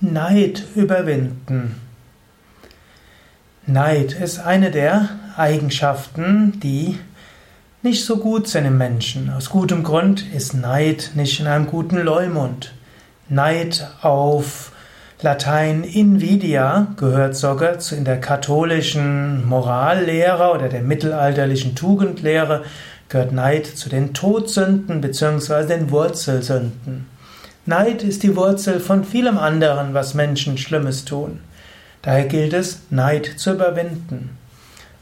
Neid überwinden. Neid ist eine der Eigenschaften, die nicht so gut sind im Menschen. Aus gutem Grund ist Neid nicht in einem guten Leumund. Neid auf Latein Invidia gehört sogar zu in der katholischen Morallehre oder der mittelalterlichen Tugendlehre gehört Neid zu den Todsünden bzw. den Wurzelsünden. Neid ist die Wurzel von vielem anderen, was Menschen Schlimmes tun. Daher gilt es, Neid zu überwinden.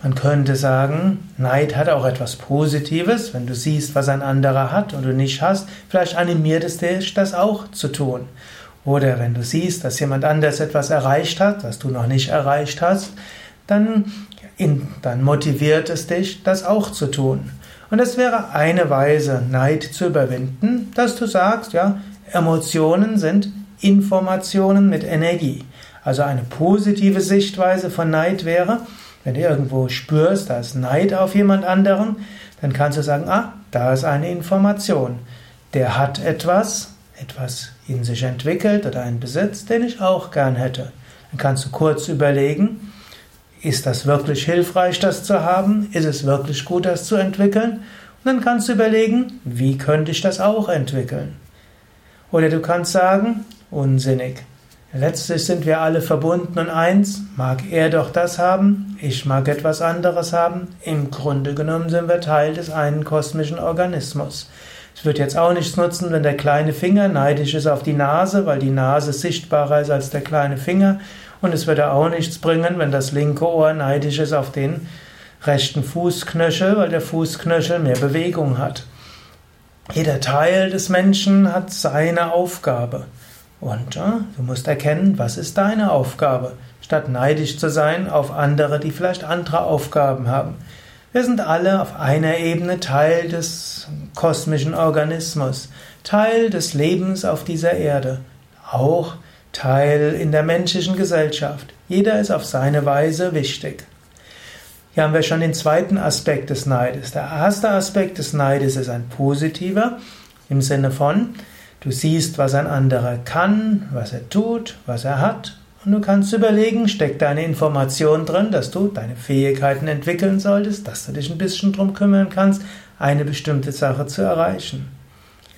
Man könnte sagen, Neid hat auch etwas Positives. Wenn du siehst, was ein anderer hat und du nicht hast, vielleicht animiert es dich, das auch zu tun. Oder wenn du siehst, dass jemand anders etwas erreicht hat, was du noch nicht erreicht hast, dann, in, dann motiviert es dich, das auch zu tun. Und es wäre eine Weise, Neid zu überwinden, dass du sagst, ja, Emotionen sind Informationen mit Energie. Also eine positive Sichtweise von Neid wäre, wenn du irgendwo spürst, da ist Neid auf jemand anderen, dann kannst du sagen, ah, da ist eine Information. Der hat etwas, etwas in sich entwickelt oder einen Besitz, den ich auch gern hätte. Dann kannst du kurz überlegen, ist das wirklich hilfreich, das zu haben? Ist es wirklich gut, das zu entwickeln? Und dann kannst du überlegen, wie könnte ich das auch entwickeln? Oder du kannst sagen, unsinnig. Letztlich sind wir alle verbunden und eins. Mag er doch das haben, ich mag etwas anderes haben. Im Grunde genommen sind wir Teil des einen kosmischen Organismus. Es wird jetzt auch nichts nutzen, wenn der kleine Finger neidisch ist auf die Nase, weil die Nase sichtbarer ist als der kleine Finger. Und es würde auch nichts bringen, wenn das linke Ohr neidisch ist auf den rechten Fußknöchel, weil der Fußknöchel mehr Bewegung hat. Jeder Teil des Menschen hat seine Aufgabe. Und ja, du musst erkennen, was ist deine Aufgabe, statt neidisch zu sein auf andere, die vielleicht andere Aufgaben haben. Wir sind alle auf einer Ebene Teil des kosmischen Organismus, Teil des Lebens auf dieser Erde, auch Teil in der menschlichen Gesellschaft. Jeder ist auf seine Weise wichtig. Hier haben wir schon den zweiten Aspekt des Neides. Der erste Aspekt des Neides ist ein positiver, im Sinne von, du siehst, was ein anderer kann, was er tut, was er hat, und du kannst überlegen, steckt deine Information drin, dass du deine Fähigkeiten entwickeln solltest, dass du dich ein bisschen drum kümmern kannst, eine bestimmte Sache zu erreichen.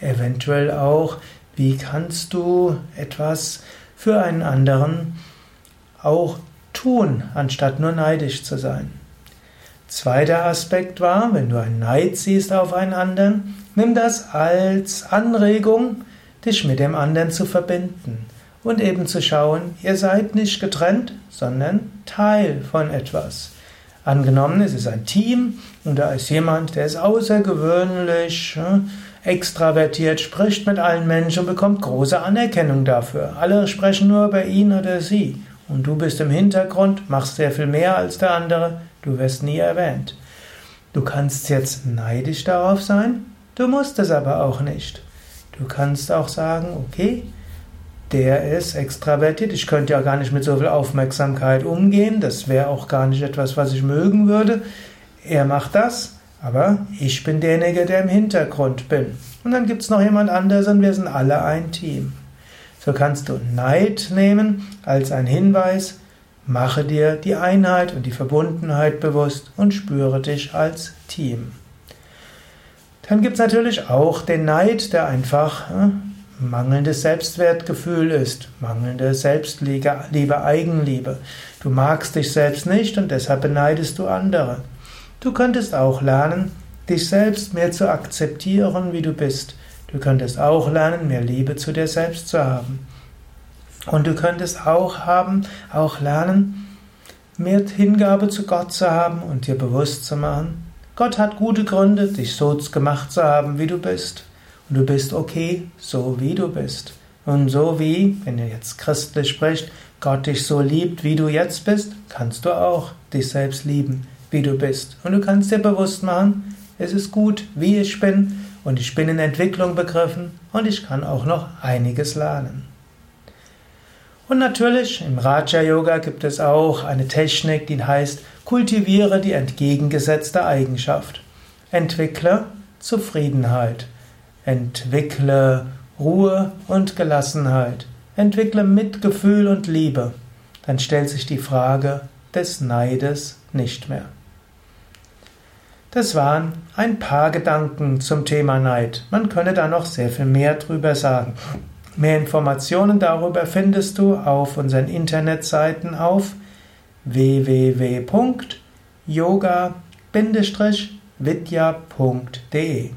Eventuell auch, wie kannst du etwas für einen anderen auch tun, anstatt nur neidisch zu sein. Zweiter Aspekt war, wenn du einen Neid siehst auf einen anderen, nimm das als Anregung, dich mit dem anderen zu verbinden und eben zu schauen, ihr seid nicht getrennt, sondern Teil von etwas. Angenommen, es ist ein Team und da ist jemand, der ist außergewöhnlich hm, extravertiert, spricht mit allen Menschen und bekommt große Anerkennung dafür. Alle sprechen nur über ihn oder sie. Und du bist im Hintergrund, machst sehr viel mehr als der andere, du wirst nie erwähnt. Du kannst jetzt neidisch darauf sein, du musst es aber auch nicht. Du kannst auch sagen, okay, der ist extravertiert, ich könnte ja gar nicht mit so viel Aufmerksamkeit umgehen, das wäre auch gar nicht etwas, was ich mögen würde. Er macht das, aber ich bin derjenige, der im Hintergrund bin. Und dann gibt es noch jemand anderes und wir sind alle ein Team. So kannst du Neid nehmen als ein Hinweis, mache dir die Einheit und die Verbundenheit bewusst und spüre dich als Team. Dann gibt es natürlich auch den Neid, der einfach äh, mangelndes Selbstwertgefühl ist, mangelnde Selbstliebe, Liebe, Eigenliebe. Du magst dich selbst nicht und deshalb beneidest du andere. Du könntest auch lernen, dich selbst mehr zu akzeptieren, wie du bist. Du könntest auch lernen, mehr Liebe zu dir selbst zu haben. Und du könntest auch haben, auch lernen, mehr Hingabe zu Gott zu haben und dir bewusst zu machen, Gott hat gute Gründe, dich so gemacht zu haben, wie du bist. Und du bist okay, so wie du bist. Und so wie, wenn ihr jetzt christlich spricht, Gott dich so liebt, wie du jetzt bist, kannst du auch dich selbst lieben, wie du bist. Und du kannst dir bewusst machen, es ist gut, wie ich bin, und ich bin in Entwicklung begriffen und ich kann auch noch einiges lernen. Und natürlich im Raja Yoga gibt es auch eine Technik, die heißt, kultiviere die entgegengesetzte Eigenschaft. Entwickle Zufriedenheit. Entwickle Ruhe und Gelassenheit. Entwickle Mitgefühl und Liebe. Dann stellt sich die Frage des Neides nicht mehr. Das waren ein paar Gedanken zum Thema Neid. Man könne da noch sehr viel mehr drüber sagen. Mehr Informationen darüber findest du auf unseren Internetseiten auf www.yoga-vidya.de